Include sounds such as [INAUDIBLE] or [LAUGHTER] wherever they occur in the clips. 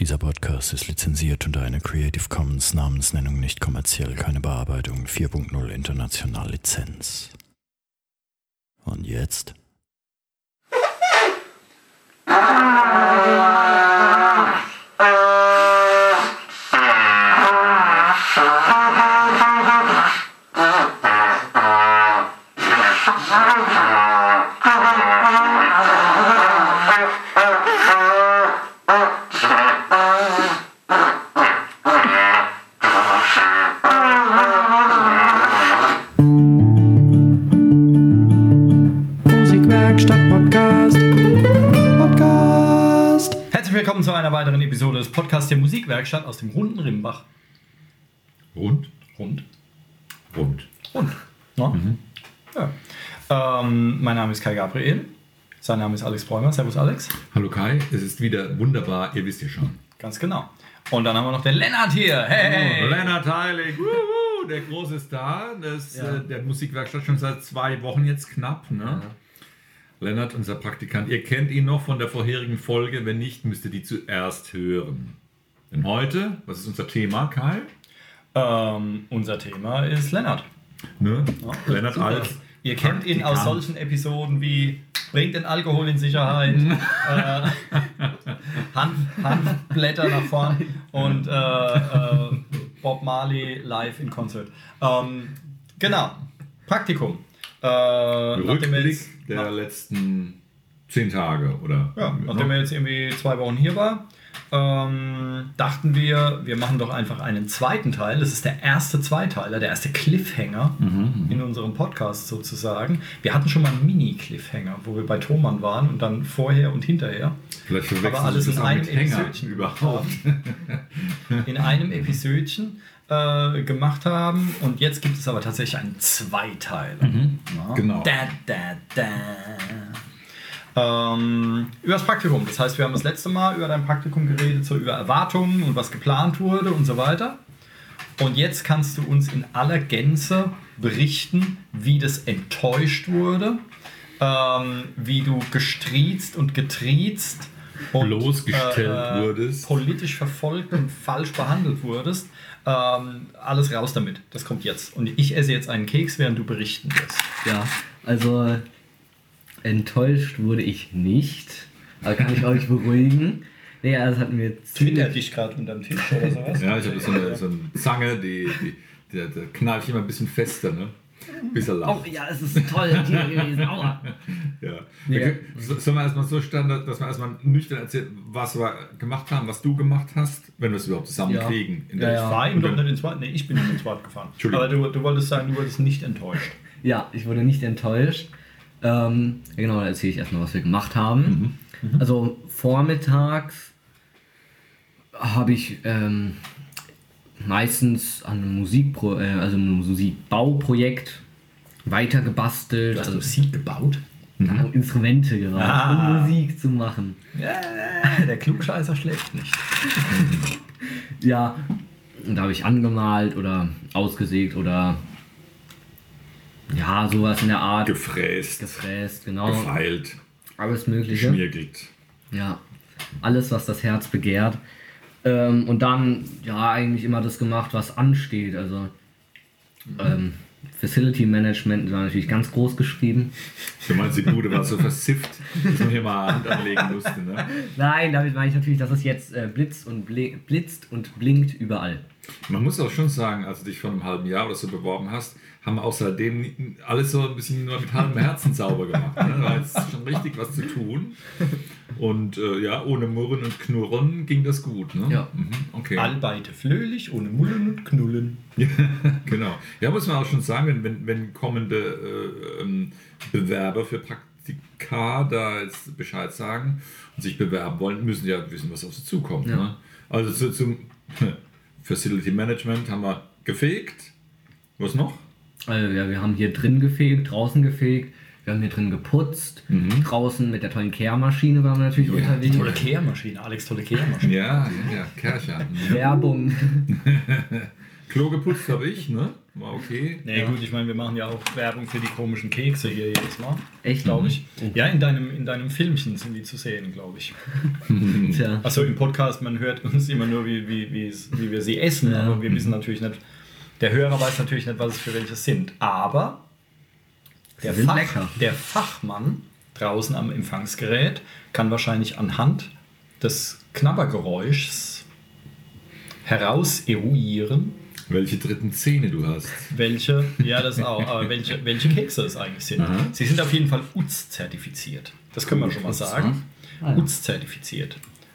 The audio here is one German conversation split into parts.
Dieser Podcast ist lizenziert unter einer Creative Commons Namensnennung nicht kommerziell, keine Bearbeitung 4.0 international Lizenz. Und jetzt? Musikwerkstatt Podcasts der Musikwerkstatt aus dem runden Rimbach. Rund? Rund? Rund. Rund. Ja. Ja. Ähm, mein Name ist Kai Gabriel. Sein Name ist Alex Bräumer. Servus, Alex. Hallo Kai, es ist wieder wunderbar, ihr wisst ja schon. Ganz genau. Und dann haben wir noch den Lennart hier. Hey! Oh, Lennart Heilig, der große Star des, Ja. äh, der Musikwerkstatt schon seit zwei Wochen jetzt knapp. Ne? Lennart, unser Praktikant, ihr kennt ihn noch von der vorherigen Folge, wenn nicht, müsst ihr die zuerst hören. Denn heute, was ist unser Thema, Kai? Ähm, unser Thema ist Lennart. Ne? Lennart Super. als Ihr kennt ihn aus solchen Episoden wie Bringt den Alkohol in Sicherheit, [LAUGHS] äh, Hanf, Hanfblätter nach vorn und äh, äh, Bob Marley live in Concert. Ähm, genau, Praktikum. Äh, Rückblick jetzt, der letzten zehn Tage, oder? ja, nachdem er jetzt irgendwie zwei Wochen hier war, ähm, dachten wir, wir machen doch einfach einen zweiten Teil. Das ist der erste Zweiteiler, der erste Cliffhanger in unserem Podcast sozusagen. Wir hatten schon mal einen Mini-Cliffhanger, wo wir bei Thomann waren und dann vorher und hinterher. Vielleicht Aber alles in einem Episodchen überhaupt. in einem Episodchen äh, gemacht haben. Und jetzt gibt es aber tatsächlich einen Zweiteiler. Ja. Genau. Da, da, da. Ähm, über das Praktikum. Das heißt, wir haben das letzte Mal über dein Praktikum geredet, so über Erwartungen und was geplant wurde und so weiter. Und jetzt kannst du uns in aller Gänze berichten, wie das enttäuscht wurde, ähm, wie du gestriezt und getriezt und Bloßgestellt wurdest. politisch verfolgt und falsch behandelt wurdest. Ähm, alles raus damit. Das kommt jetzt. Und ich esse jetzt einen Keks, während du berichten wirst. Ja, also enttäuscht wurde ich nicht. Aber kann ich euch beruhigen. Nee, also das hatten wir Twitter ziemlich. dich gerade unterm Tisch oder sowas? Ja, ich habe so eine, so eine Zange, die, die, die, die knallt ich immer ein bisschen fester, ne? Bis er Oh lacht. ja, es ist toll hier gewesen. Aua. [LAUGHS] Ja. So- Sollen wir erstmal so Standard, dass wir erstmal nüchtern erzählen, was wir gemacht haben, was du gemacht hast, wenn wir es überhaupt zusammenkriegen. in der- Ja, Ich war ihm Und doch dann- nicht ins Zweit. Nee, ich bin ihm ins Zweit gefahren. Entschuldigung. Aber du, du wolltest sagen, du wurdest nicht enttäuscht. [LAUGHS] Ja, ich wurde nicht enttäuscht. Ähm, ja, genau, da erzähle ich erstmal, was wir gemacht haben. Also vormittags habe ich ähm, meistens an einem Musikpro äh, also einem Musikbauprojekt weitergebastelt. Du hast also Musik gebaut? ja, Instrumente gemacht, Ah. um Musik zu machen. Ja, der Klugscheißer schläft nicht. [LAUGHS] Ja, und da habe ich angemalt oder ausgesägt oder ja, sowas in der Art. Gefräst, Gefräst, genau. gefeilt, Alles Mögliche. geschmirgelt. Ja, alles, was das Herz begehrt. Ähm, und dann, ja, eigentlich immer das gemacht, was ansteht. Also, ähm, Facility Management war natürlich ganz groß geschrieben. Du meinst, die Bude war so versifft, dass man hier mal Hand anlegen musste, ne? Nein, damit meine ich natürlich, dass es jetzt äh, blitzt, und bli blitzt und blinkt überall. Man muss auch schon sagen, als du dich vor einem halben Jahr oder so beworben hast, haben wir auch seitdem alles so ein bisschen nur mit halbem Herzen sauber gemacht. Ne? Da war jetzt schon richtig was zu tun. Und äh, ja, ohne Murren und Knurren ging das gut. Ne? Ja. Mhm, okay. Allbeite flöhlich, ohne Mullen und Knullen. [LAUGHS] genau. Ja, muss man auch schon sagen, wenn, wenn, wenn kommende äh, ähm, Bewerber für Praktika da jetzt Bescheid sagen und sich bewerben wollen, müssen sie ja wissen, was auf sie zukommt. Ja. Ne? Also zu, zum [LAUGHS] Facility Management haben wir gefegt. Was noch? Also, ja, wir haben hier drin gefegt, draußen gefegt, wir haben hier drin geputzt. Mhm. Draußen mit der tollen Kehrmaschine waren wir natürlich unterwegs. Tolle Kehrmaschine, Alex, tolle Kehrmaschine. Ja, ja, ja, Kercher. Mhm. Werbung. [LAUGHS] Klo geputzt habe ich, ne? War okay. Nee, gut, ich meine, wir machen ja auch Werbung für die komischen Kekse hier jedes Mal. Echt? Glaube ich. Ja, in deinem, in deinem Filmchen sind die zu sehen, glaube ich. [LAUGHS] Tja. Also im Podcast, man hört uns immer nur, wie, wie, wie, wir sie essen, Ja. aber wir wissen natürlich nicht, der Hörer weiß natürlich nicht, was es für welche sind. Aber der, Fach, der Fachmann draußen am Empfangsgerät kann wahrscheinlich anhand des Knabbergeräuschs heraus eruieren, Welche dritten Zähne du hast. welche, ja das auch, aber welche, welche Kekse es eigentlich sind. Aha. Sie sind auf jeden Fall UZ-zertifiziert. Das können wir schon mal sagen. Ah, ja.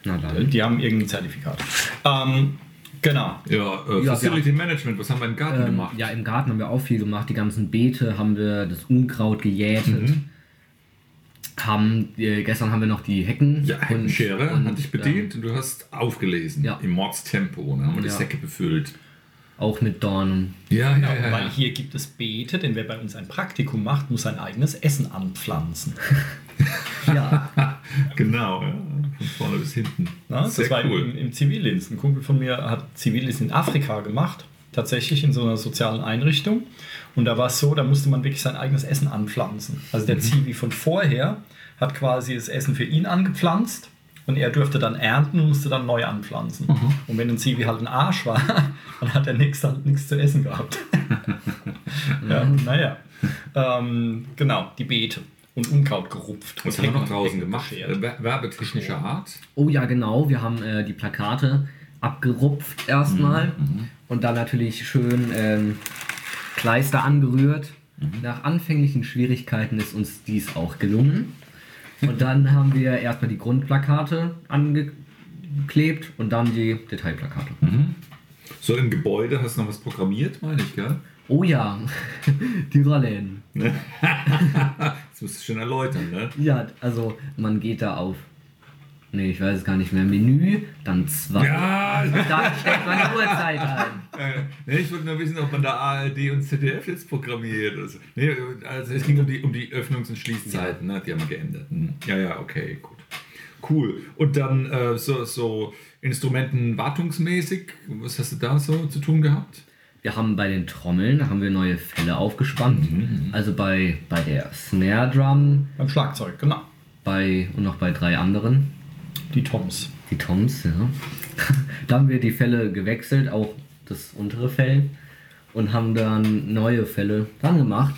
Dann. Die haben irgendein Zertifikat. Ähm, genau. Ja, äh, Ja, Facility Management, was haben wir im Garten Ähm, gemacht? ja, im Garten haben wir auch viel gemacht. Die ganzen Beete haben wir das Unkraut gejätet. Mhm. Haben, äh, gestern haben wir noch die Hecken. Ja, Heckenschere und, hat dich bedient und du hast aufgelesen Ja. im Mordstempo. Dann haben wir die Ja. Säcke befüllt. Auch mit Dornen. Ja, Genau, weil hier gibt es Beete, denn wer bei uns ein Praktikum macht, muss sein eigenes Essen anpflanzen. [LAUGHS] Ja, [LAUGHS] Genau, ja. von vorne bis hinten. Na, das Sehr war cool. im, im Zivildienst. Ein Kumpel von mir hat Zivildienst in Afrika gemacht, tatsächlich in so einer sozialen Einrichtung. Und da war es so, da musste man wirklich sein eigenes Essen anpflanzen. Also Mhm. der Zivi von vorher hat quasi das Essen für ihn angepflanzt und er durfte dann ernten und musste dann neu anpflanzen. Mhm. Und wenn ein Zivi halt ein Arsch war, [LAUGHS] dann hat er nichts halt nichts zu essen gehabt. [LAUGHS] ja, naja. Ähm, genau, die Beete und Unkraut gerupft. Was und haben wir noch draußen gemacht? Äh, wer- Werbetechnischer Art. Oh ja, genau. Wir haben äh, die Plakate abgerupft erstmal Mhm, und dann natürlich schön ähm, Kleister angerührt. Mhm. Nach anfänglichen Schwierigkeiten ist uns dies auch gelungen. Und dann haben wir erstmal die Grundplakate angeklebt und dann die Detailplakate. Mhm. So im Gebäude hast du noch was programmiert, meine ich, gell? Oh ja, [LAUGHS] die Rollen. [LAUGHS] Das musst du schon erläutern, ne? Ja, also man geht da auf. Nee, ich weiß es gar nicht mehr. Menü, dann zwei. Ja, Dann stellt man die Uhrzeit ein. Äh, ich wollte nur wissen, ob man da ARD und ZDF jetzt programmiert. Also, nee, also es ging um die, um die Öffnungs- und Schließzeiten, ne? die haben wir geändert. Hm. Ja, ja, okay, gut. Cool. Und dann äh, so, so Instrumenten wartungsmäßig, was hast du da so zu tun gehabt? Wir haben bei den Trommeln haben wir neue Fälle aufgespannt. Also bei, bei der Snare Drum, Beim Schlagzeug, genau. bei und noch bei drei anderen. Die Toms. Die Toms, ja. [LAUGHS] da haben wir die Fälle gewechselt, auch das untere Fell. Und haben dann neue Fälle dran gemacht.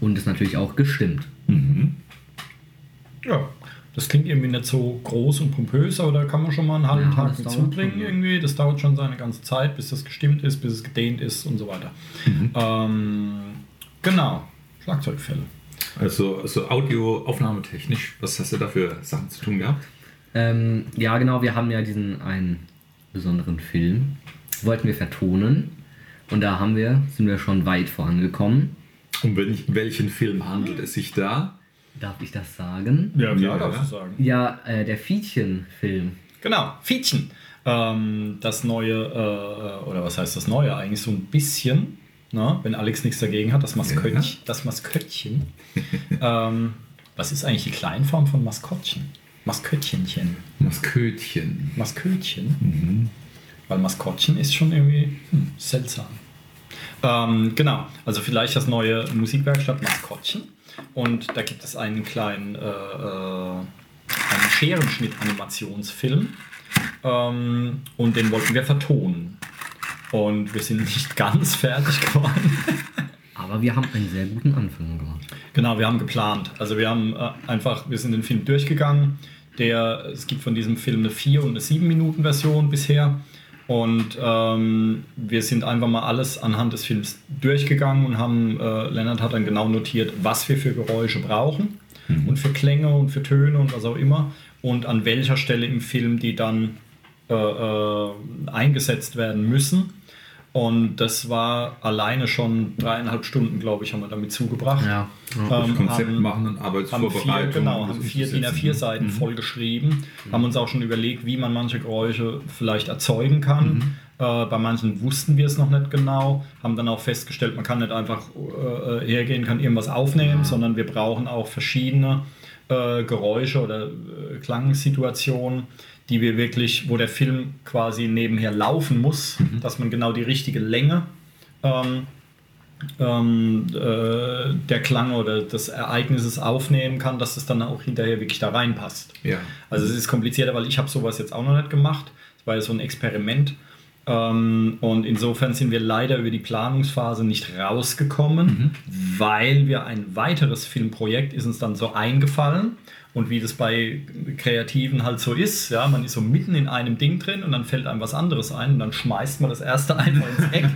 Und ist natürlich auch gestimmt. Ja, das klingt irgendwie nicht so groß und pompös, aber da kann man schon mal einen halben Ja, Tag mit dauert zubringen schon, ja. irgendwie. Das dauert schon seine ganze Zeit, bis das gestimmt ist, bis es gedehnt ist und so weiter. Mhm. Ähm, genau, Schlagzeugfälle. Also, also Audioaufnahmetechnisch, was hast du da für Sachen zu tun gehabt? Ähm, ja, genau, wir haben ja diesen einen besonderen Film. Wollten wir vertonen. Und da haben wir, sind wir schon weit vorangekommen. Um welch, welchen Film handelt es sich da? Darf ich das sagen? Ja, klar, darfst darfst du sagen. Ja, äh, der Fietchen-Film. Genau, Fietchen. Ähm, das neue, äh, oder was heißt das neue? Eigentlich so ein bisschen, ne? wenn Alex nichts dagegen hat, das Maskottchen. Das Maskottchen. [LAUGHS] ähm, was ist eigentlich die Kleinform von Maskottchen? Masköttchenchen. Maskötchen. Maskötchen. Weil Maskottchen ist schon irgendwie hm, seltsam. Ähm, genau, also vielleicht das neue Musikwerkstatt Maskottchen. Und da gibt es einen kleinen äh, äh, einen Scherenschnitt-Animationsfilm. Ähm, und den wollten wir vertonen. Und wir sind nicht [LAUGHS] ganz fertig geworden. Aber wir haben einen sehr guten Anfang gemacht. Genau, wir haben geplant. Also wir haben äh, einfach, wir sind den Film durchgegangen. Der, es gibt von diesem Film eine 4 und eine 7 Minuten Version bisher. Und ähm, wir sind einfach mal alles anhand des Films durchgegangen und haben, äh, Lennart hat dann genau notiert, was wir für Geräusche brauchen und für Klänge und für Töne und was auch immer. Und an welcher Stelle im Film die dann äh, äh, eingesetzt werden müssen. Und das war alleine schon dreieinhalb Stunden, glaube ich, haben wir damit zugebracht. Ja. Ähm, Konzept haben- machen und haben vier, Arbeitsvorbereitung. genau, haben vier DIN umzusetzen. A4 Seiten Mhm. voll geschrieben, haben uns auch schon überlegt, wie man manche Geräusche vielleicht erzeugen kann. Mhm. Äh, bei manchen wussten wir es noch nicht genau, haben dann auch festgestellt, man kann nicht einfach äh, hergehen, kann irgendwas aufnehmen, sondern wir brauchen auch verschiedene äh, Geräusche oder äh, Klangsituationen, die wir wirklich, wo der Film quasi nebenher laufen muss, dass man genau die richtige Länge ähm, ähm, äh, der Klang oder des Ereignisses aufnehmen kann, dass es dann auch hinterher wirklich da reinpasst. Ja. Also es ist komplizierter, weil ich habe sowas jetzt auch noch nicht gemacht. Das war ja so ein Experiment. Ähm, und insofern sind wir leider über die Planungsphase nicht rausgekommen, weil wir ein weiteres Filmprojekt ist uns dann so eingefallen. Und wie das bei Kreativen halt so ist, ja, man ist so mitten in einem Ding drin und dann fällt einem was anderes ein und dann schmeißt man das erste [LAUGHS] einfach ins Eck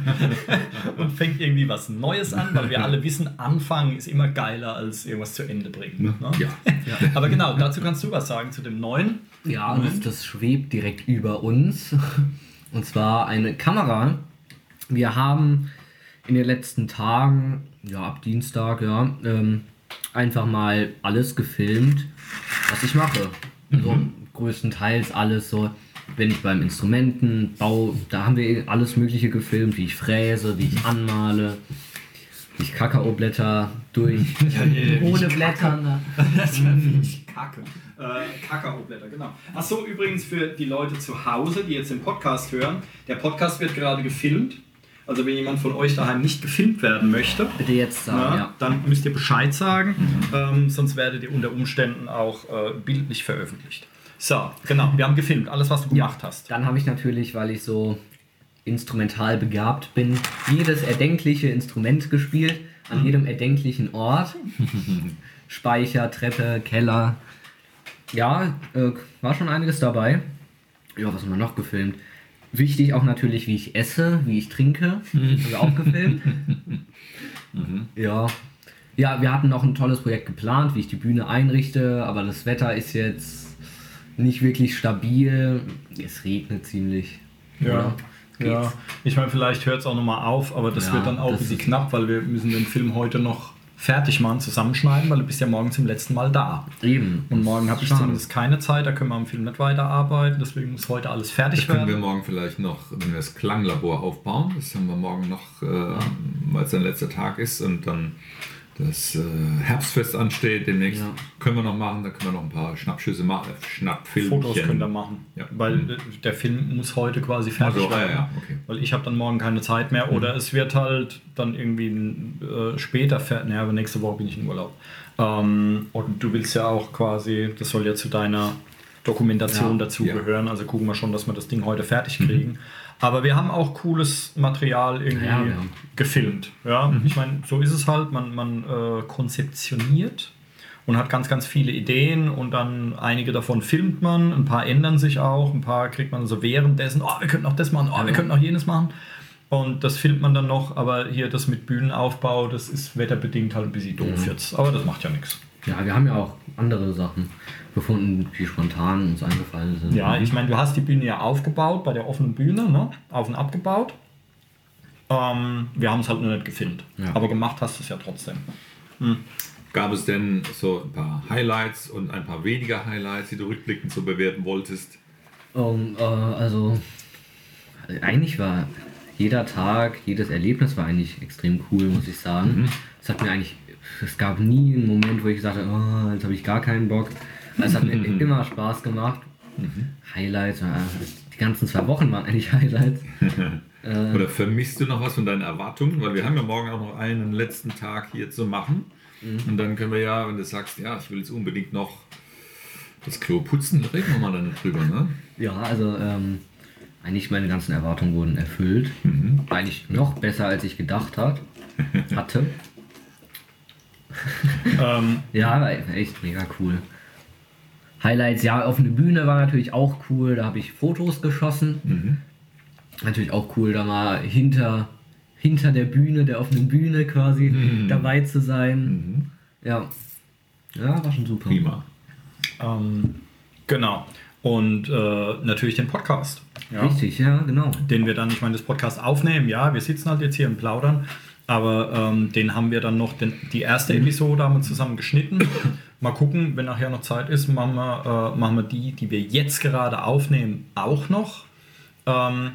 [LAUGHS] und fängt irgendwie was Neues an, weil wir alle wissen, Anfangen ist immer geiler als irgendwas zu Ende bringen. Ne? Ja. [LAUGHS] Aber genau, dazu kannst du was sagen zu dem neuen. Ja, das, das schwebt direkt über uns. Und zwar eine Kamera. Wir haben in den letzten Tagen, ja, ab Dienstag, ja, ähm, einfach mal alles gefilmt, was ich mache. Also größtenteils alles so, wenn ich beim Instrumentenbau, da haben wir alles Mögliche gefilmt, wie ich fräse, wie ich anmale, wie ich Kakaoblätter durch, [LAUGHS] ohne Blätter. ne? [LAUGHS] Das wäre richtig kacke. Äh, Kakaoblätter, genau. Achso, übrigens für die Leute zu Hause, die jetzt den Podcast hören, der Podcast wird gerade gefilmt. Also wenn jemand von euch daheim nicht gefilmt werden möchte, Bitte jetzt sagen, ja, ja. dann müsst ihr Bescheid sagen, ähm, sonst werdet ihr unter Umständen auch äh, bildlich veröffentlicht. So, genau, wir haben gefilmt, alles was du gemacht hast. Dann habe ich natürlich, weil ich so instrumental begabt bin, jedes erdenkliche Instrument gespielt, an jedem erdenklichen Ort. [LAUGHS] Speicher, Treppe, Keller. Ja, äh, war schon einiges dabei. Ja, was haben wir noch gefilmt? Wichtig auch natürlich, wie ich esse, wie ich trinke. Haben wir auch gefilmt. [LAUGHS] Ja. Ja, wir hatten noch ein tolles Projekt geplant, wie ich die Bühne einrichte, aber das Wetter ist jetzt nicht wirklich stabil. Es regnet ziemlich. Ja. Ja, Geht's? ich meine, vielleicht hört es auch nochmal auf, aber das Ja, wird dann auch ein bisschen knapp, weil wir müssen den Film heute noch fertig machen, zusammenschneiden, weil du bist ja morgen zum letzten Mal da. Eben. Und morgen habe ich Schade. zumindest keine Zeit, da können wir am Film nicht weiterarbeiten, deswegen muss heute alles fertig Das können wir werden. morgen vielleicht noch, wenn wir das Klanglabor aufbauen, das haben wir morgen noch, äh, weil es dann letzter Tag ist und dann das äh, Herbstfest ansteht demnächst, Ja. können wir noch machen, da können wir noch ein paar Schnappschüsse machen, äh, Schnappfilmchen. Fotos könnt ihr machen, Ja. weil äh, der Film muss heute quasi fertig Also, werden. ja, okay. Weil ich habe dann morgen keine Zeit mehr oder es wird halt dann irgendwie äh, später fertig. Naja, aber nächste Woche bin ich in Urlaub. Ähm, und du willst ja auch quasi, das soll ja zu deiner Dokumentation dazugehören. Also gucken wir schon, dass wir das Ding heute fertig kriegen. Aber wir haben auch cooles Material irgendwie Ja, ja. gefilmt. Ja, ich meine, so ist es halt. Man, man äh, konzeptioniert und hat ganz, ganz viele Ideen und dann einige davon filmt man, ein paar ändern sich auch, ein paar kriegt man so währenddessen, oh, wir könnten auch das machen, oh, wir könnten auch jenes machen. Und das filmt man dann noch, aber hier das mit Bühnenaufbau, das ist wetterbedingt halt ein bisschen doof jetzt. Aber das macht ja nichts. Ja, wir haben ja auch andere Sachen gefunden, die spontan uns eingefallen sind. Ja, ich meine, du hast die Bühne ja aufgebaut bei der offenen Bühne, ne? auf und abgebaut. Ähm, wir haben es halt nur nicht gefilmt. Ja. Aber gemacht hast du es ja trotzdem. Gab es denn so ein paar Highlights und ein paar weniger Highlights, die du rückblickend so bewerten wolltest? Ähm, äh, also, eigentlich war jeder Tag, jedes Erlebnis war eigentlich extrem cool, muss ich sagen. Es hat mir eigentlich, es gab nie einen Moment, wo ich gesagt habe, oh, jetzt habe ich gar keinen Bock. Es hat mir [LAUGHS] immer Spaß gemacht. Highlights, äh, die ganzen zwei Wochen waren eigentlich Highlights. [LAUGHS] Äh. Oder vermisst du noch was von deinen Erwartungen? Weil wir haben ja morgen auch noch einen letzten Tag hier zu machen. Mhm. Und dann können wir ja, wenn du sagst, ja, ich will jetzt unbedingt noch das Klo putzen, reden wir mal dann drüber, ne? Ja, also ähm, eigentlich meine ganzen Erwartungen wurden erfüllt. Eigentlich noch besser, als ich gedacht hat, hatte. [LAUGHS] Ähm, Ja, echt mega cool. Highlights, ja, offene Bühne war natürlich auch cool. Da habe ich Fotos geschossen. Natürlich auch cool, da mal hinter, hinter der Bühne, der offenen Bühne quasi dabei zu sein. Ja. Ja, war schon super. Prima. ähm, genau. Und äh, natürlich den Podcast. Ja. Richtig, ja, genau. den wir dann, ich meine, das Podcast aufnehmen, ja, wir sitzen halt jetzt hier im Plaudern, aber ähm, den haben wir dann noch, den, die erste Episode haben wir zusammen geschnitten. Mal gucken, wenn nachher noch Zeit ist, machen wir, äh, machen wir die, die wir jetzt gerade aufnehmen, auch noch. Ähm,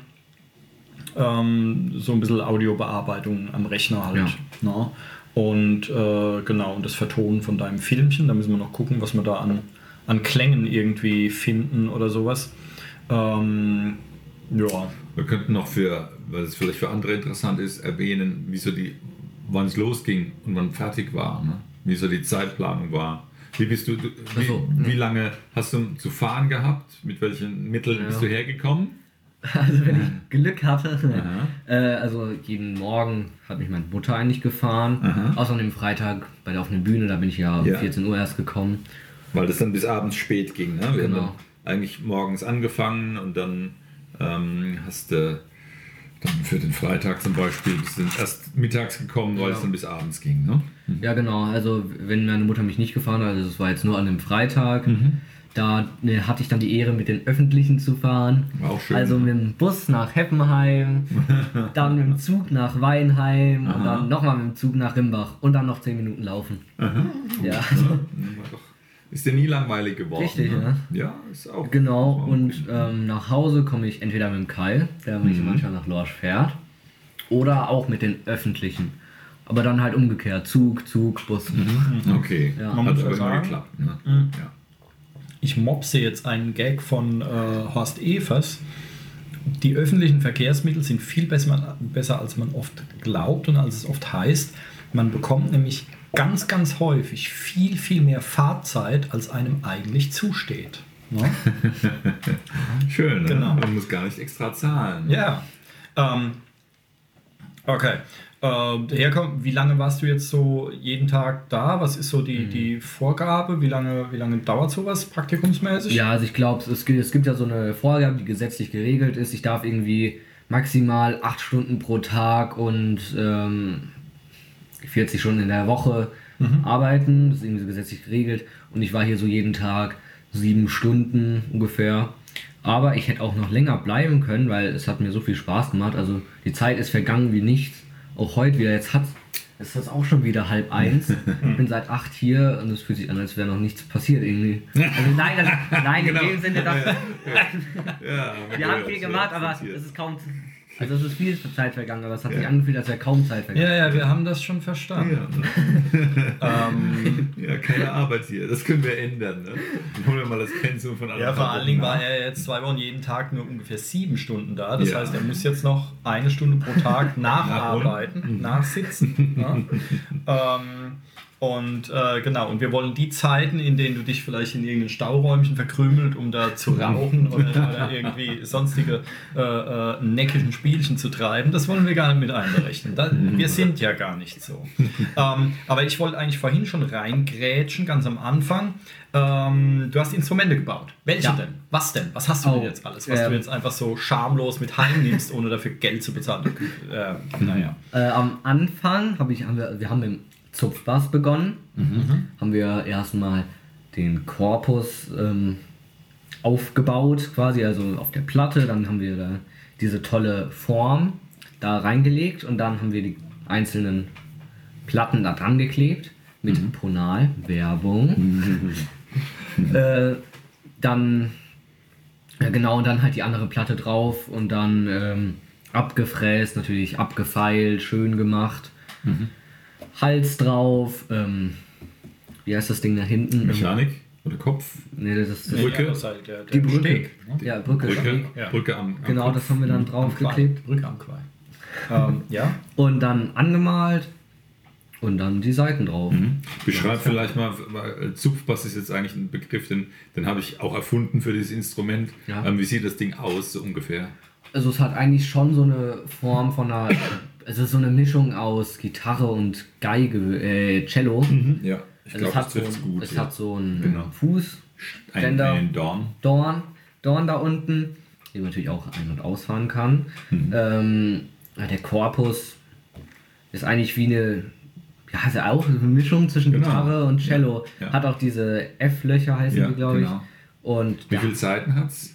ähm, so ein bisschen Audiobearbeitung am Rechner halt. Ja. Ne? Und äh, genau, und das Vertonen von deinem Filmchen, da müssen wir noch gucken, was wir da an, an Klängen irgendwie finden oder sowas. Ähm, ja. Wir könnten noch für, weil es vielleicht für andere interessant ist, erwähnen, wie so die, wann es losging und wann fertig war. Ne? Wie so die Zeitplanung war. Wie bist du, du wie, so, wie lange hast du zu fahren gehabt? Mit welchen Mitteln Ja. bist du hergekommen? [LAUGHS] Also wenn ich Glück hatte, [LAUGHS] äh, also jeden Morgen hat mich meine Mutter eigentlich gefahren, Aha. außer an dem Freitag bei der offenen Bühne, da bin ich ja um Ja. 14 Uhr erst gekommen. Weil das dann bis abends spät ging. Ne? Wir Genau. haben eigentlich morgens angefangen und dann ähm, hast du dann für den Freitag zum Beispiel du dann erst mittags gekommen, weil Ja. es dann bis abends ging. Ne? Ja genau, also wenn meine Mutter mich nicht gefahren hat, also es war jetzt nur an dem Freitag, Mhm. da ne, hatte ich dann die Ehre mit den Öffentlichen zu fahren. War auch schön. Also mit dem Bus nach Heppenheim, [LAUGHS] dann mit dem Zug nach Weinheim und Aha. dann nochmal mit dem Zug nach Rimbach und dann noch 10 Minuten laufen. Aha. Ja, Ja, [LAUGHS] Ist dir nie langweilig geworden? Richtig, ne? Ja, ist auch. genau. ist auch Und okay. ähm, nach Hause komme ich entweder mit dem Kai, der mich Mhm. manchmal nach Lorsch fährt, oder auch mit den Öffentlichen. Aber dann halt umgekehrt. Zug, Zug, Bus. Mhm. [LAUGHS] Okay, Ja. Man hat muss aber ja immer geklappt. Ne? Mhm. Ja. Ich mopse jetzt einen Gag von äh, Horst Evers. Die öffentlichen Verkehrsmittel sind viel besser, besser, als man oft glaubt und als es oft heißt. Man bekommt nämlich ganz, ganz häufig viel, viel mehr Fahrzeit, als einem eigentlich zusteht. Ne? [LAUGHS] Schön, ne? Genau. man muss gar nicht extra zahlen. Ja. Ähm, okay. Ähm, herkommen, wie lange warst du jetzt so jeden Tag da? Was ist so die, die Vorgabe? Wie lange, wie lange dauert sowas praktikumsmäßig? Ja, also ich glaube, es, gibt- es gibt ja so eine Vorgabe, die gesetzlich geregelt ist. Ich darf irgendwie maximal 8 Stunden pro Tag und ähm, 40 Stunden in der Woche arbeiten. Das ist irgendwie so gesetzlich geregelt. Und ich war hier so jeden Tag sieben Stunden ungefähr. Aber ich hätte auch noch länger bleiben können, weil es hat mir so viel Spaß gemacht. Also die Zeit ist vergangen wie nichts. Auch heute wieder. Jetzt hat es ist auch schon wieder halb eins. [LAUGHS] Ich bin seit acht hier und es fühlt sich an, als wäre noch nichts passiert irgendwie. Also nein, also, [LAUGHS] nein, Genau. in dem Sinne, dass [LAUGHS] Ja, wir haben viel gemacht, aber es ist kaum. Also es ist viel Zeit vergangen, aber es hat sich angefühlt, als wäre kaum Zeit vergangen. Ja, ja, wir haben das schon verstanden. Ja, [LAUGHS] Ähm, [LAUGHS] ja, keine Arbeit hier. Das können wir ändern. Ne? Dann holen wir mal das Pensum von ja, vor allen Dingen war er jetzt zwei Wochen jeden Tag nur ungefähr sieben Stunden da. Das Ja. heißt, er muss jetzt noch eine Stunde pro Tag [LAUGHS] nacharbeiten, nachsitzen. Ja. Ähm, und äh, genau, und wir wollen die Zeiten, in denen du dich vielleicht in irgendein Stauräumchen verkrümelt, um da zu rauchen oder, oder irgendwie sonstige äh, äh, neckischen Spielchen zu treiben, das wollen wir gar nicht mit einberechnen. Da, wir sind ja gar nicht so. ähm, aber ich wollte eigentlich vorhin schon reingrätschen, ganz am Anfang. Ähm, du hast Instrumente gebaut. Welche Ja. denn? Was denn? Was hast du denn Oh, jetzt alles, was ähm, du jetzt einfach so schamlos mit heimnimmst, ohne dafür Geld zu bezahlen? Naja. Äh, am Anfang hab ich, haben wir, wir haben dem Zupfbass begonnen. Haben wir erstmal den Korpus ähm, aufgebaut, quasi, also auf der Platte. Dann haben wir da diese tolle Form da reingelegt und dann haben wir die einzelnen Platten da dran geklebt mit Ponal, Werbung. [LAUGHS] äh, dann, ja genau, und dann halt die andere Platte drauf und dann ähm, abgefräst, natürlich abgefeilt, schön gemacht. Hals drauf, ähm, wie heißt das Ding da hinten? Mechanik oder Kopf? Nee, das ist Brücke? Ja, halt der, der Die Brücke. Steg, ne? Ja, Brücke. Brücke. Ja. Brücke am, am Genau, Kopf. das haben wir dann drauf geklebt. Brücke am Quai. [LAUGHS] ähm, ja. Und dann angemalt und dann die Seiten drauf. Mhm. Beschreib vielleicht mal, weil Zupfbass ist jetzt eigentlich ein Begriff, den, den habe ich auch erfunden für dieses Instrument. Ja. Ähm, wie sieht das Ding aus, so ungefähr? Also es hat eigentlich schon so eine Form von einer, es ist so eine Mischung aus Gitarre und Geige, äh, Cello. Ja, ich Also glaube, es hat, das so, gut. es ja. hat so einen Genau. Fuß, ein, Ständer. ein Dorn. Dorn, Dorn da unten, den man natürlich auch ein- und ausfahren kann. Mhm. Ähm, der Korpus ist eigentlich wie eine, ja, ist ja auch eine Mischung zwischen Genau. Gitarre und Cello. Ja, ja. Hat auch diese F-Löcher heißen Ja, die, glaube genau. ich. Und Wie ja, viele Seiten hat es?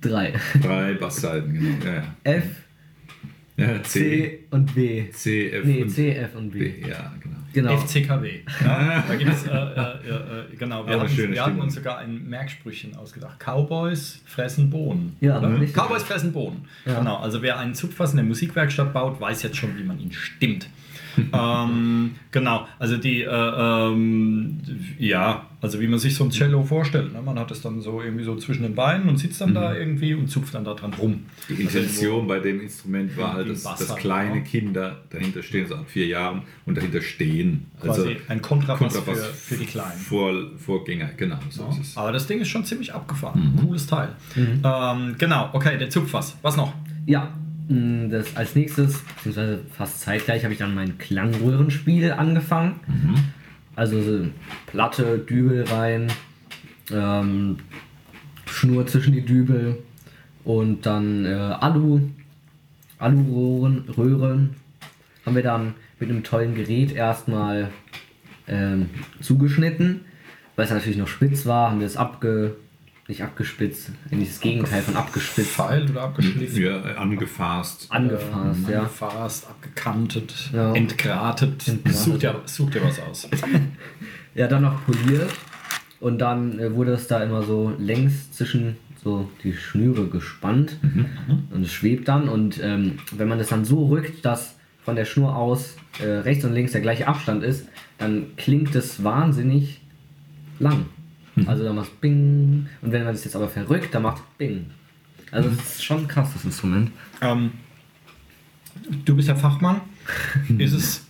drei. Drei Bassseiten, genau. Ja, ja. F, ja C, C und B. C, F Nee, und C, F und B. B. Ja, genau. Genau. FCKW. Ja, da gibt es, äh, äh, äh, genau, wir, hatten, schöne wir hatten uns sogar ein Merksprüchchen ausgedacht. Cowboys fressen Bohnen. Ja, richtig. Cowboys fressen Bohnen. Ja. Genau, also wer einen Zupffass in der Musikwerkstatt baut, weiß jetzt schon, wie man ihn stimmt. [LAUGHS] ähm, genau, also die, äh, ähm, ja, Also wie man sich so ein Cello vorstellt. Ne? Man hat es dann so irgendwie so zwischen den Beinen und sitzt dann da irgendwie und zupft dann da dran rum. Die Intention bei dem Instrument war halt, dass, dass kleine ja. Kinder dahinter stehen, so ab vier Jahren, und dahinter stehen. Quasi Also ein Kontrabass, Kontrabass für, für die Kleinen. Vor, Vorgänger, genau. So Ja. ist es. Aber das Ding ist schon ziemlich abgefahren. Cooles Teil. Ähm, genau, okay, der Zupffass. Was noch? Ja, das als nächstes, beziehungsweise fast zeitgleich, habe ich dann mein Klangröhrenspiel angefangen. Also so Platte, Dübel rein, ähm, Schnur zwischen die Dübel und dann äh, Alu, Alurohren, Röhren haben wir dann mit einem tollen Gerät erstmal ähm, zugeschnitten. Weil es natürlich noch spitz war, haben wir es abge, nicht abgespitzt, eigentlich das Gegenteil von abgespitzt, Gefeilt oder abgeschliffen? Ja, angefasst. angefasst, ja. Angefasst, abgekantet, Ja. entgratet. Entgratet. Such, dir, such dir was aus. [LAUGHS] Ja, dann noch poliert. Und dann äh, wurde es da immer so längs zwischen so die Schnüre gespannt. Und es schwebt dann. Und ähm, wenn man es dann so rückt, dass von der Schnur aus äh, rechts und links der gleiche Abstand ist, dann klingt es wahnsinnig lang. Also dann macht Bing. Und wenn man es jetzt aber verrückt, dann macht Bing. Also es ist schon krass, das Instrument. Ähm, du bist ja Fachmann. [LAUGHS] ist es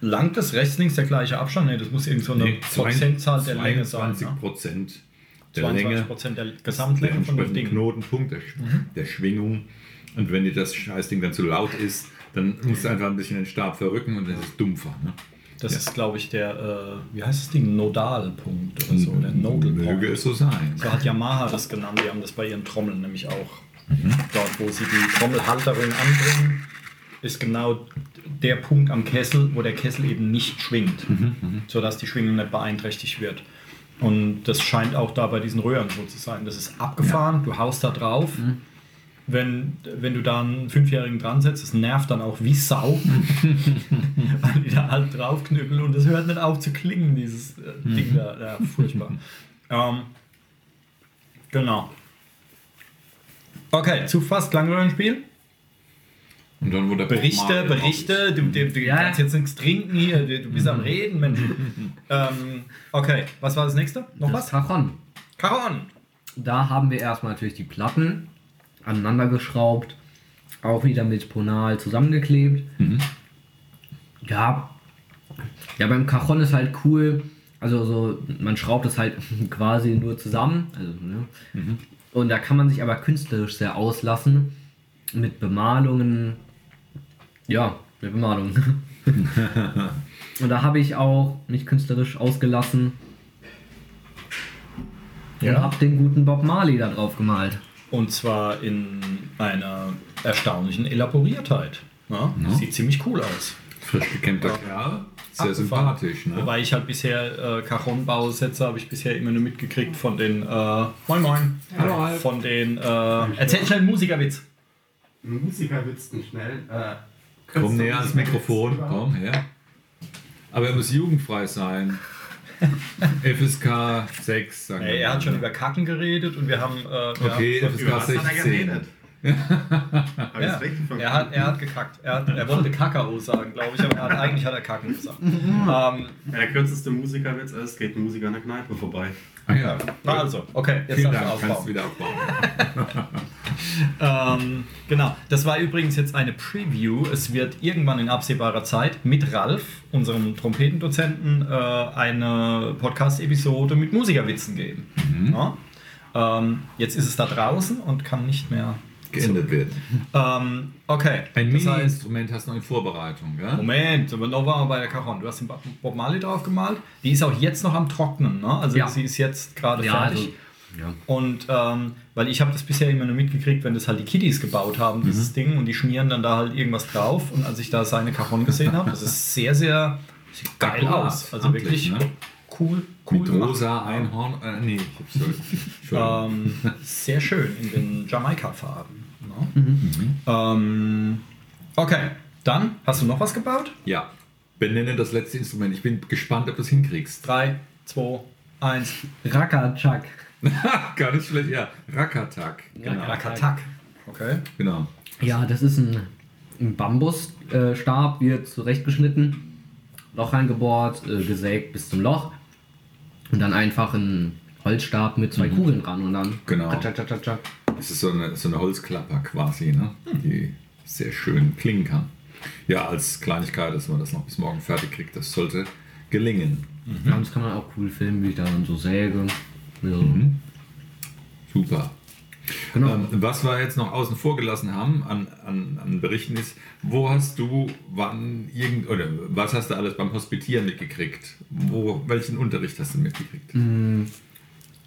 langt das rechts, links der gleiche Abstand? Nee, das muss irgend so eine Nee, Prozentzahl der Länge sein. 22 Ne? Prozent der 22 Länge, Prozent der Gesamtlänge von dem Ding. Mhm. Knotenpunkt der, Sch- der Schwingung. Und wenn dir das Scheißding dann zu laut ist, dann musst du einfach ein bisschen den Stab verrücken und dann ist es dumpfer. Ne? Das ist, glaube ich, der, äh, wie heißt das Ding? Nodalpunkt oder so. Der Nodal Möge es so sein. So hat Yamaha das genannt. Die haben das bei ihren Trommeln nämlich auch. Mhm. Dort, wo sie die Trommelhalterung anbringen, ist genau der Punkt am Kessel, wo der Kessel eben nicht schwingt, Mhm, sodass die Schwingung nicht beeinträchtigt wird. Und das scheint auch da bei diesen Röhren so zu sein. Das ist abgefahren, du haust da drauf. Mhm. Wenn, wenn du da einen Fünfjährigen dran setzt, das nervt dann auch wie Sau, [LAUGHS] weil die da halt draufknüppeln und es hört nicht auf zu klingen, dieses äh, Mhm. Ding da. Ja, furchtbar. [LAUGHS] ähm, genau. Okay, zu fast Klangröhrenspiel. Und dann wurde der Berichte, Berichte, du, du, du Ja. kannst jetzt nichts trinken hier, du, du bist am Reden, Mensch. [LAUGHS] ähm, okay, was war das nächste? Noch Das was? Cajon. Caron. Da haben wir erstmal natürlich die Platten aneinander geschraubt, auch wieder mit Ponal zusammengeklebt. Ja, ja, beim Cajon ist halt cool. Also so, man schraubt es halt [LAUGHS] quasi nur zusammen. Also, ne? Und da kann man sich aber künstlerisch sehr auslassen mit Bemalungen. Ja, mit Bemalungen. [LAUGHS] Und da habe ich auch mich künstlerisch ausgelassen und Ja. habe den guten Bob Marley da drauf gemalt. Und zwar in einer erstaunlichen Elaboriertheit. Ja? Sieht ziemlich cool aus. Frisch gekämmter Kerl. Sehr Abgefahren. sympathisch. Ne? Wobei ich halt bisher äh, Cajon-Bausätze habe ich bisher immer nur mitgekriegt von den äh, Moin Moin. Hallo, Von den äh, Erzähl schnell einen Musikerwitz. Ein Musikerwitz nicht schnell. Äh, Komm näher ans Mikrofon, komm her. Aber er muss jugendfrei sein. FSK 6, sagen wir er hat schon über Kacken geredet und wir haben. Äh, wir Okay, haben FSK Über was hat er 16. geredet? [LAUGHS] Hab ich Ja, er, hat, er hat gekackt. Er, hat, er wollte Kakao sagen, glaube ich, aber er hat, eigentlich hat er Kacken gesagt. [LAUGHS] ähm, der kürzeste Musikerwitz ist, geht ein Musiker an der Kneipe vorbei. Ah ja, na also, okay, jetzt vielen darfst du Dank, kannst du wieder aufbauen. [LAUGHS] [LAUGHS] Ähm, genau, das war übrigens jetzt eine Preview. Es wird irgendwann in absehbarer Zeit mit Ralf, unserem Trompetendozenten, äh, eine Podcast-Episode mit Musikerwitzen geben. Ja? Ähm, jetzt ist es da draußen und kann nicht mehr Geendet werden. Ähm, okay, Ein das heißt, Mini-Instrument hast du noch in Vorbereitung, gell? Moment, aber noch waren wir bei der Cajon. Du hast den Bob Marley drauf gemalt. Die ist auch jetzt noch am Trocknen, ne? Also Ja. sie ist jetzt gerade Ja, fertig. also, ja. Und ähm, weil ich habe das bisher immer nur mitgekriegt, wenn das halt die Kiddies gebaut haben, dieses Mhm. Ding, und die schmieren dann da halt irgendwas drauf. Und als ich da seine Cajon gesehen habe, das ist sehr, sehr sieht geil Akkurat, aus. Also wirklich ne? cool, cool Mit gemacht. rosa Einhorn. Äh, nee, ich hab's Entschuldigung. Ähm, sehr schön in den Jamaika-Farben. Ne? Mhm. Ähm, okay, dann hast du noch was gebaut? Ja, benenne das letzte Instrument. Ich bin gespannt, ob du es hinkriegst. 3, 2, 1. Rakachak. [LAUGHS] Gar nicht schlecht, ja. Rakatak. Genau. Rakatak. Okay. genau. Ja, das ist ein, ein Bambusstab, wird zurechtgeschnitten, Loch reingebohrt, äh, gesägt bis zum Loch. Und dann einfach ein Holzstab mit zwei Kugeln dran und dann. Genau. Das ist so eine, so eine Holzklapper quasi, ne? die sehr schön klingen kann. Ja, als Kleinigkeit, dass man das noch bis morgen fertig kriegt, das sollte gelingen. Ja, und das kann man auch cool filmen, wie ich da dann so säge. Ja. Super. Genau. Ähm, was wir jetzt noch außen vor gelassen haben an, an, an Berichten ist, wo hast du wann irgend oder was hast du alles beim Hospitieren mitgekriegt? Wo, welchen Unterricht hast du mitgekriegt?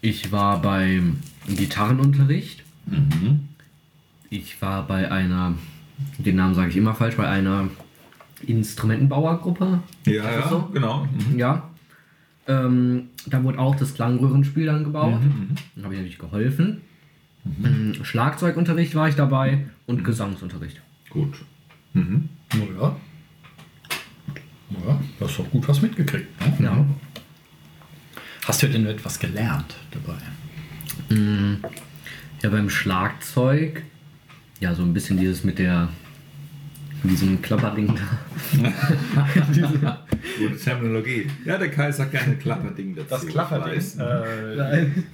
Ich war beim Gitarrenunterricht. Ich war bei einer, den Namen sage ich immer falsch, bei einer Instrumentenbauergruppe. Ja, ja, so? genau. Mhm. Ja. Ähm, da wurde auch das Klangröhrenspiel dann gebaut. Dann habe ich natürlich geholfen. Ähm, Schlagzeugunterricht war ich dabei und Gesangsunterricht. Gut. Ja. Ja, du hast doch gut was mitgekriegt. Ne? Ja. Hast du denn etwas gelernt dabei? Ja, beim Schlagzeug, ja, so ein bisschen dieses mit der, mit diesem Klapperding da. [LAUGHS] Gute Terminologie. Ja, der Kai sagt gerne Klapperding dazu. Weiß. Äh, Nein,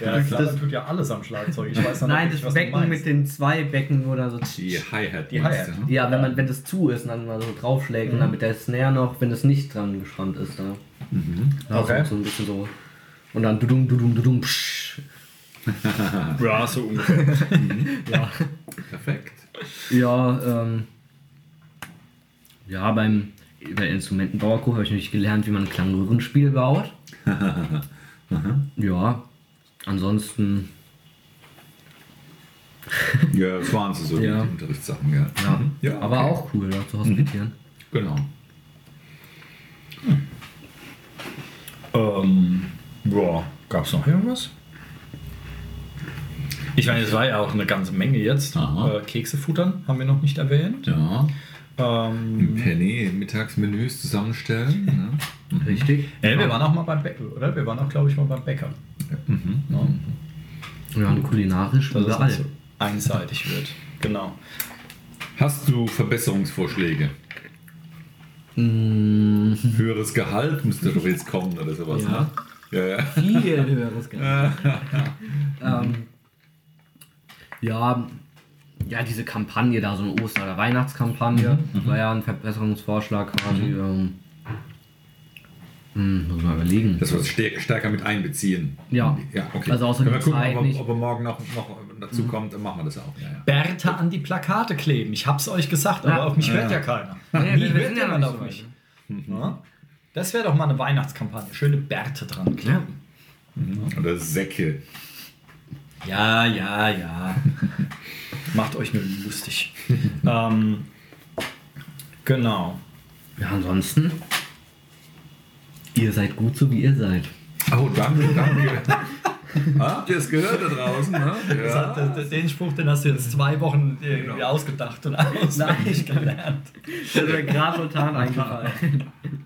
ja, Das- Klapper das- tut ja alles am Schlagzeug. Ich weiß Nein nicht, das Becken mit den zwei Becken, da so. Die Hi-Hat. Die Hi-Hat. Ja, wenn man, wenn das zu ist und dann mal so draufschlägt und dann mit der Snare noch, wenn es nicht dran gespannt ist, da. Ja, Okay. so, so ein bisschen so. Und dann dudum, dudum, dudum, psch. [LAUGHS] Ja, so ungefähr. Ja. Perfekt. Ja, ähm. Ja, beim bei Instrumentenbauerkurs habe ich nämlich gelernt, wie man ein Klangröhrenspiel baut. [LAUGHS] ja. Ansonsten, [LAUGHS] Ja, das waren so, so Ja. die Unterrichtssachen. Ja, ja, Mhm. ja aber okay. auch cool, da zu hospitieren. Genau. ähm, ja, gab es noch irgendwas? Ich meine, es war ja auch eine ganze Menge jetzt. Aha. Äh, Kekse futtern haben wir noch nicht erwähnt. Ja. Ähm, Penny Mittagsmenüs zusammenstellen. Ne? Richtig? äh, wir waren auch mal beim Bäcker, oder? Wir waren auch, glaube ich, mal beim Bäcker. Ja, und kulinarisch Dass es überall. nicht so einseitig wird. Genau. Hast du Verbesserungsvorschläge? Mm, Höheres Gehalt müsste doch jetzt kommen oder sowas. Ja. Ne? Ja, ja. viel höheres Gehalt. [LAUGHS] ähm, ja, ja, diese Kampagne da, so eine Oster- oder Weihnachtskampagne, war ja ein Verbesserungsvorschlag quasi. Ähm, hm, muss mal überlegen. Das stär- stärker mit einbeziehen. Ja. ja okay. Also außer Können wir gucken, Zeit ob, er- nicht. ob er morgen noch, noch dazu kommt, dann machen wir das auch. Ja, ja. Bärte an die Plakate kleben. Ich hab's euch gesagt, aber Ja. auf mich Ja. hört ja keiner. Nee, Wie hört jemand auf mich? Ja? Das wäre doch mal eine Weihnachtskampagne. Schöne Bärte dran kleben. Oder Säcke. Ja, ja, ja. [LAUGHS] Macht euch nur lustig. [LAUGHS] ähm, genau. Ja, ansonsten, ihr seid gut so wie ihr seid. Oh, danke, danke. [LAUGHS] Habt ihr es gehört da draußen? Ne? Das hat, den Spruch, den hast du jetzt zwei Wochen irgendwie ausgedacht und auswendig gelernt. Das ist mir gerade spontan eingefallen.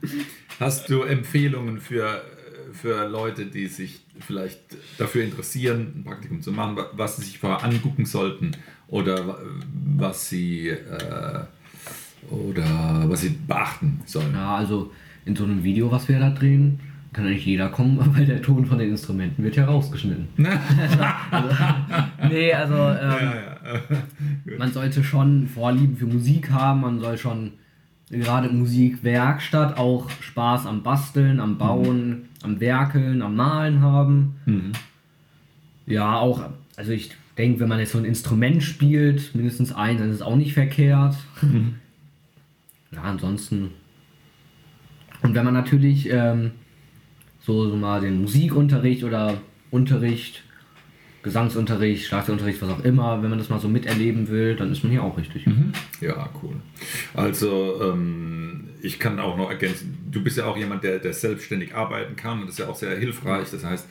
[LAUGHS] Hast du Empfehlungen für, für Leute, die sich vielleicht dafür interessieren, ein Praktikum zu machen, wa- was sie sich vorher angucken sollten oder wa- was sie, äh, oder was sie beachten sollen? Ja, also in so einem Video, was wir da drehen, kann eigentlich jeder kommen, [LAUGHS] weil der Ton von den Instrumenten wird ja rausgeschnitten. [LAUGHS] nee, also ähm, man sollte schon Vorlieben für Musik haben, man soll schon gerade Musikwerkstatt auch Spaß am Basteln, am Bauen, am Werkeln, am Malen haben. Ja, auch, also ich denke, wenn man jetzt so ein Instrument spielt, mindestens eins, dann ist es auch nicht verkehrt. [LAUGHS] Ja, ansonsten. Und wenn man natürlich ähm, so, so mal den Musikunterricht oder Unterricht, Gesangsunterricht, Schlagzeugunterricht, was auch immer, wenn man das mal so miterleben will, dann ist man hier auch richtig. Ja, cool. Also, ähm, ich kann auch noch ergänzen, du bist ja auch jemand, der, der selbstständig arbeiten kann und das ist ja auch sehr hilfreich. Das heißt,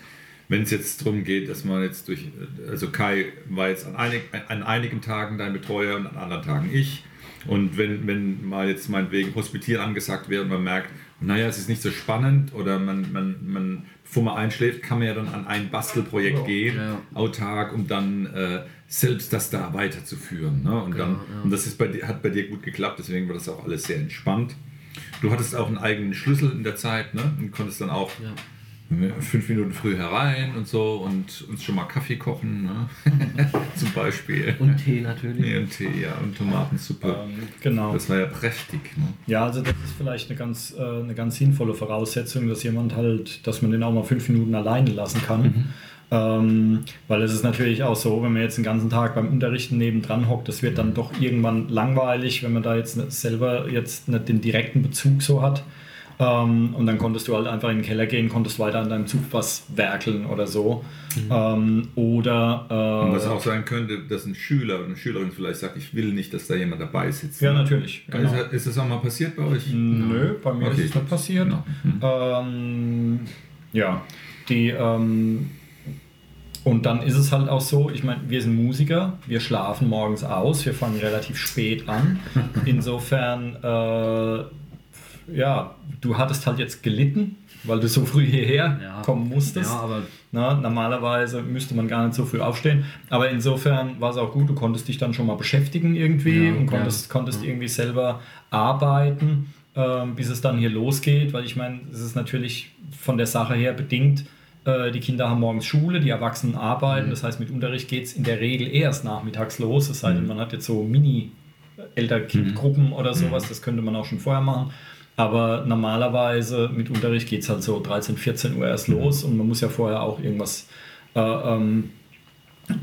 wenn es jetzt darum geht, dass man jetzt durch, also Kai war jetzt an, einig, an einigen Tagen dein Betreuer und an anderen Tagen ich. Und wenn, wenn mal jetzt meinetwegen Hospitieren angesagt wäre und man merkt, naja, es ist nicht so spannend oder man, man, man bevor man einschläft, kann man ja dann an ein Bastelprojekt gehen, Ja. autark, um dann äh, selbst das da weiterzuführen. Ne? Und, dann, und das ist bei, dir- hat bei dir gut geklappt, deswegen war das auch alles sehr entspannt. Du hattest auch einen eigenen Schlüssel in der Zeit ne? und konntest dann auch Ja. Fünf Minuten früh herein und so und uns schon mal Kaffee kochen, ne? [LAUGHS] zum Beispiel. Und Tee natürlich. Nee, und Tee, ja, und Tomatensuppe. Ähm, genau. Das war ja prächtig. Ne? Ja, also das ist vielleicht eine ganz, äh, eine ganz sinnvolle Voraussetzung, dass jemand halt, dass man den auch mal fünf Minuten alleine lassen kann. Ähm, weil es ist natürlich auch so, wenn man jetzt den ganzen Tag beim Unterrichten nebendran hockt, das wird dann doch irgendwann langweilig, wenn man da jetzt nicht selber jetzt nicht den direkten Bezug so hat. Ähm, und dann konntest du halt einfach in den Keller gehen, konntest weiter an deinem Zug was werkeln oder so. Ähm, oder Und äh, was auch sein könnte, dass ein Schüler oder eine Schülerin vielleicht sagt, ich will nicht, dass da jemand dabei sitzt. ja, natürlich. Genau. Ist, ist das auch mal passiert bei euch? Nö, bei mir Okay. ist es nicht passiert. Genau. Mhm. Ähm, ja, die ähm, und dann ist es halt auch so, ich meine, wir sind Musiker, wir schlafen morgens aus, wir fangen relativ spät an. [LAUGHS] Insofern, äh, ja, du hattest halt jetzt gelitten, weil du so früh hierher Ja. kommen musstest. Ja, aber Na, normalerweise müsste man gar nicht so früh aufstehen. Aber insofern war es auch gut, du konntest dich dann schon mal beschäftigen irgendwie Ja, und konntest, ja. konntest irgendwie selber arbeiten, ähm, bis es dann hier losgeht. Weil ich meine, es ist natürlich von der Sache her bedingt. Äh, die Kinder haben morgens Schule, die Erwachsenen arbeiten. Das heißt, mit Unterricht geht es in der Regel erst nachmittags los. Es sei denn, man hat jetzt so Mini-Eltern-Kind-Gruppen oder sowas. Das könnte man auch schon vorher machen. Aber normalerweise mit Unterricht geht es halt so 13, 14 Uhr erst los und man muss ja vorher auch irgendwas äh, ähm,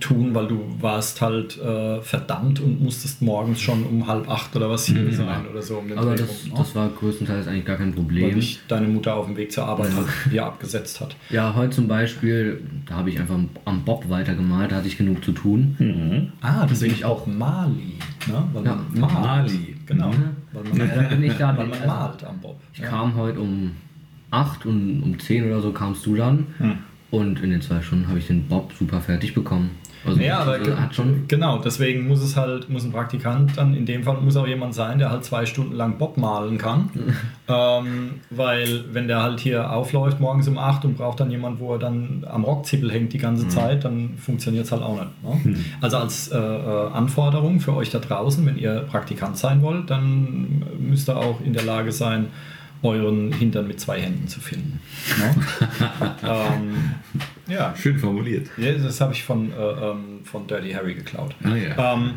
tun, weil du warst halt äh, verdammt und musstest morgens schon um halb acht oder was hier sein oder so. Um den aber das, ne? das war größtenteils eigentlich gar kein weil Problem. dich deine Mutter auf dem Weg zur Arbeit hat, hier abgesetzt hat. Ja, heute zum Beispiel, da habe ich einfach am Bob weitergemalt, da hatte ich genug zu tun. Ah, deswegen ich auch Mali, ne? weil Ja, malt. Mali. Genau, weil man, Ja, da bin ich da, weil man malt am Bob. Ich kam heute um 8 und um 10 oder so kamst du dann. Hm. Und in den zwei Stunden habe ich den Bob super fertig bekommen. Also Ja, aber also, hat schon. genau, deswegen muss es halt, muss ein Praktikant dann, in dem Fall muss auch jemand sein, der halt zwei Stunden lang Bob malen kann. [LAUGHS] ähm, weil wenn der halt hier aufläuft morgens um 8 und braucht dann jemand, wo er dann am Rockzippel hängt die ganze Zeit, dann funktioniert es halt auch nicht. Ne? Also als äh, äh, Anforderung für euch da draußen, wenn ihr Praktikant sein wollt, dann müsst ihr auch in der Lage sein, euren Hintern mit zwei Händen zu finden. [LAUGHS] Ähm, ja, Schön formuliert. ja, das habe ich von, äh, ähm, von Dirty Harry geklaut. Ah ja. Ähm,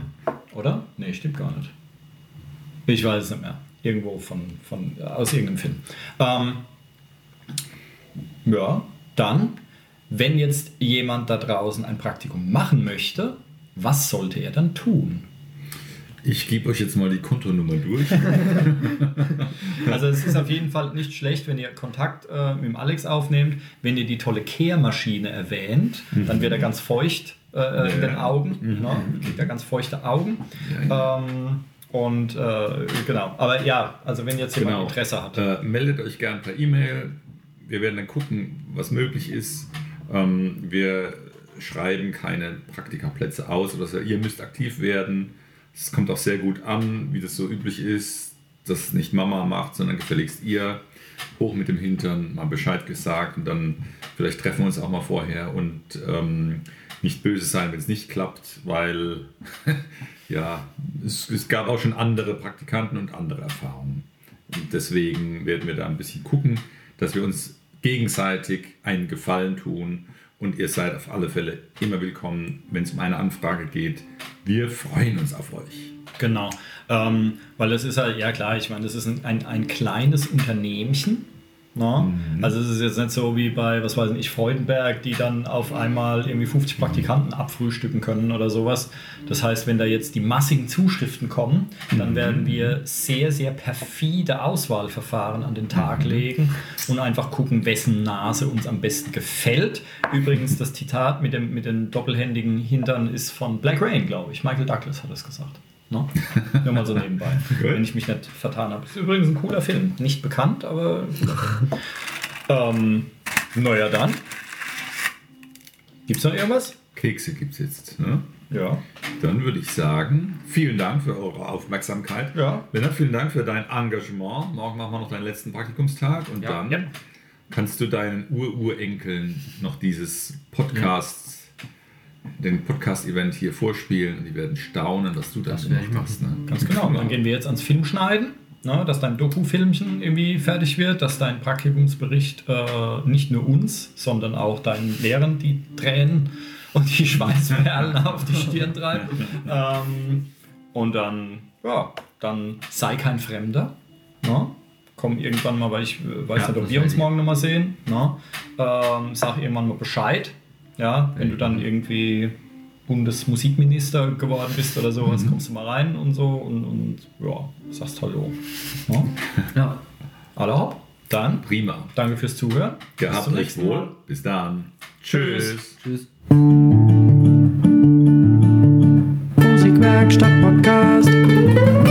oder? Nee, stimmt gar nicht. Ich weiß es nicht mehr. Irgendwo von, von aus irgendeinem Film. Ähm, ja, dann, wenn jetzt jemand da draußen ein Praktikum machen möchte, was sollte er dann tun? Ich gebe euch jetzt mal die Kontonummer durch. [LAUGHS] Also es ist auf jeden Fall nicht schlecht, wenn ihr Kontakt äh, mit dem Alex aufnehmt, wenn ihr die tolle Kehrmaschine erwähnt, dann wird er ganz feucht äh, in den Augen, ne? kriegt er ganz feuchte Augen. Ja, Ähm, und äh, genau, aber ja, also wenn jetzt jemand Genau. Interesse hat. Äh, meldet euch gern per E-Mail. Wir werden dann gucken, was möglich ist. Ähm, wir schreiben keine Praktikaplätze aus oder so. Ihr müsst aktiv werden. Es kommt auch sehr gut an, wie das so üblich ist, dass nicht Mama macht, sondern gefälligst ihr. Hoch mit dem Hintern, mal Bescheid gesagt und dann vielleicht treffen wir uns auch mal vorher und ähm, nicht böse sein, wenn es nicht klappt, weil [LAUGHS] ja, es, es gab auch schon andere Praktikanten und andere Erfahrungen. Und deswegen werden wir da ein bisschen gucken, dass wir uns gegenseitig einen Gefallen tun. Und ihr seid auf alle Fälle immer willkommen, wenn es um eine Anfrage geht. Wir freuen uns auf euch. Genau, ähm, weil das ist halt, ja klar, ich meine, das ist ein, ein, ein kleines Unternehmchen. Ne? Also es ist jetzt nicht so wie bei, was weiß ich, Freudenberg, die dann auf einmal irgendwie 50 Praktikanten abfrühstücken können oder sowas. Das heißt, wenn da jetzt die massigen Zuschriften kommen, dann werden wir sehr, sehr perfide Auswahlverfahren an den Tag legen und einfach gucken, wessen Nase uns am besten gefällt. Übrigens, das Zitat mit dem mit den doppelhändigen Hintern ist von Black Rain, glaube ich. Michael Douglas hat es gesagt. Ne? Nur mal so nebenbei, [LAUGHS] wenn ich mich nicht vertan habe. Ist übrigens ein cooler Film. Nicht bekannt, aber [LAUGHS] ähm, naja, dann. Gibt es noch irgendwas? Kekse gibt es jetzt. Ne? Ja. Dann würde ich sagen, vielen Dank für eure Aufmerksamkeit. Ja. Lennart, vielen Dank für dein Engagement. Morgen machen wir noch deinen letzten Praktikumstag und Ja. dann Ja. kannst du deinen Ur-Urenkeln noch dieses Podcasts, den Podcast-Event hier vorspielen und die werden staunen, was du da Das ich machst. Ne? Ganz genau. Dann gehen wir jetzt ans Filmschneiden. ne, dass dein Doku-Filmchen irgendwie fertig wird, dass dein Praktikumsbericht äh, nicht nur uns, sondern auch deinen Lehrern die Tränen und die Schweißperlen [LAUGHS] auf die Stirn treibt. Ähm, und dann, ja, dann sei kein Fremder. Ne? Komm irgendwann mal, weil ich äh, weiß Ja, nicht, ob wir uns morgen nochmal sehen. Ne? Ähm, sag irgendwann mal Bescheid. Ja, wenn du dann irgendwie Bundesmusikminister geworden bist oder sowas, Mhm. kommst du mal rein und so und, und ja, sagst Hallo. Ja? Ja. Alle hopp. Dann Prima. danke fürs Zuhören. Bis Gehabt euch Mal. wohl. Bis dann. Tschüss. Tschüss. Musikwerkstatt Podcast.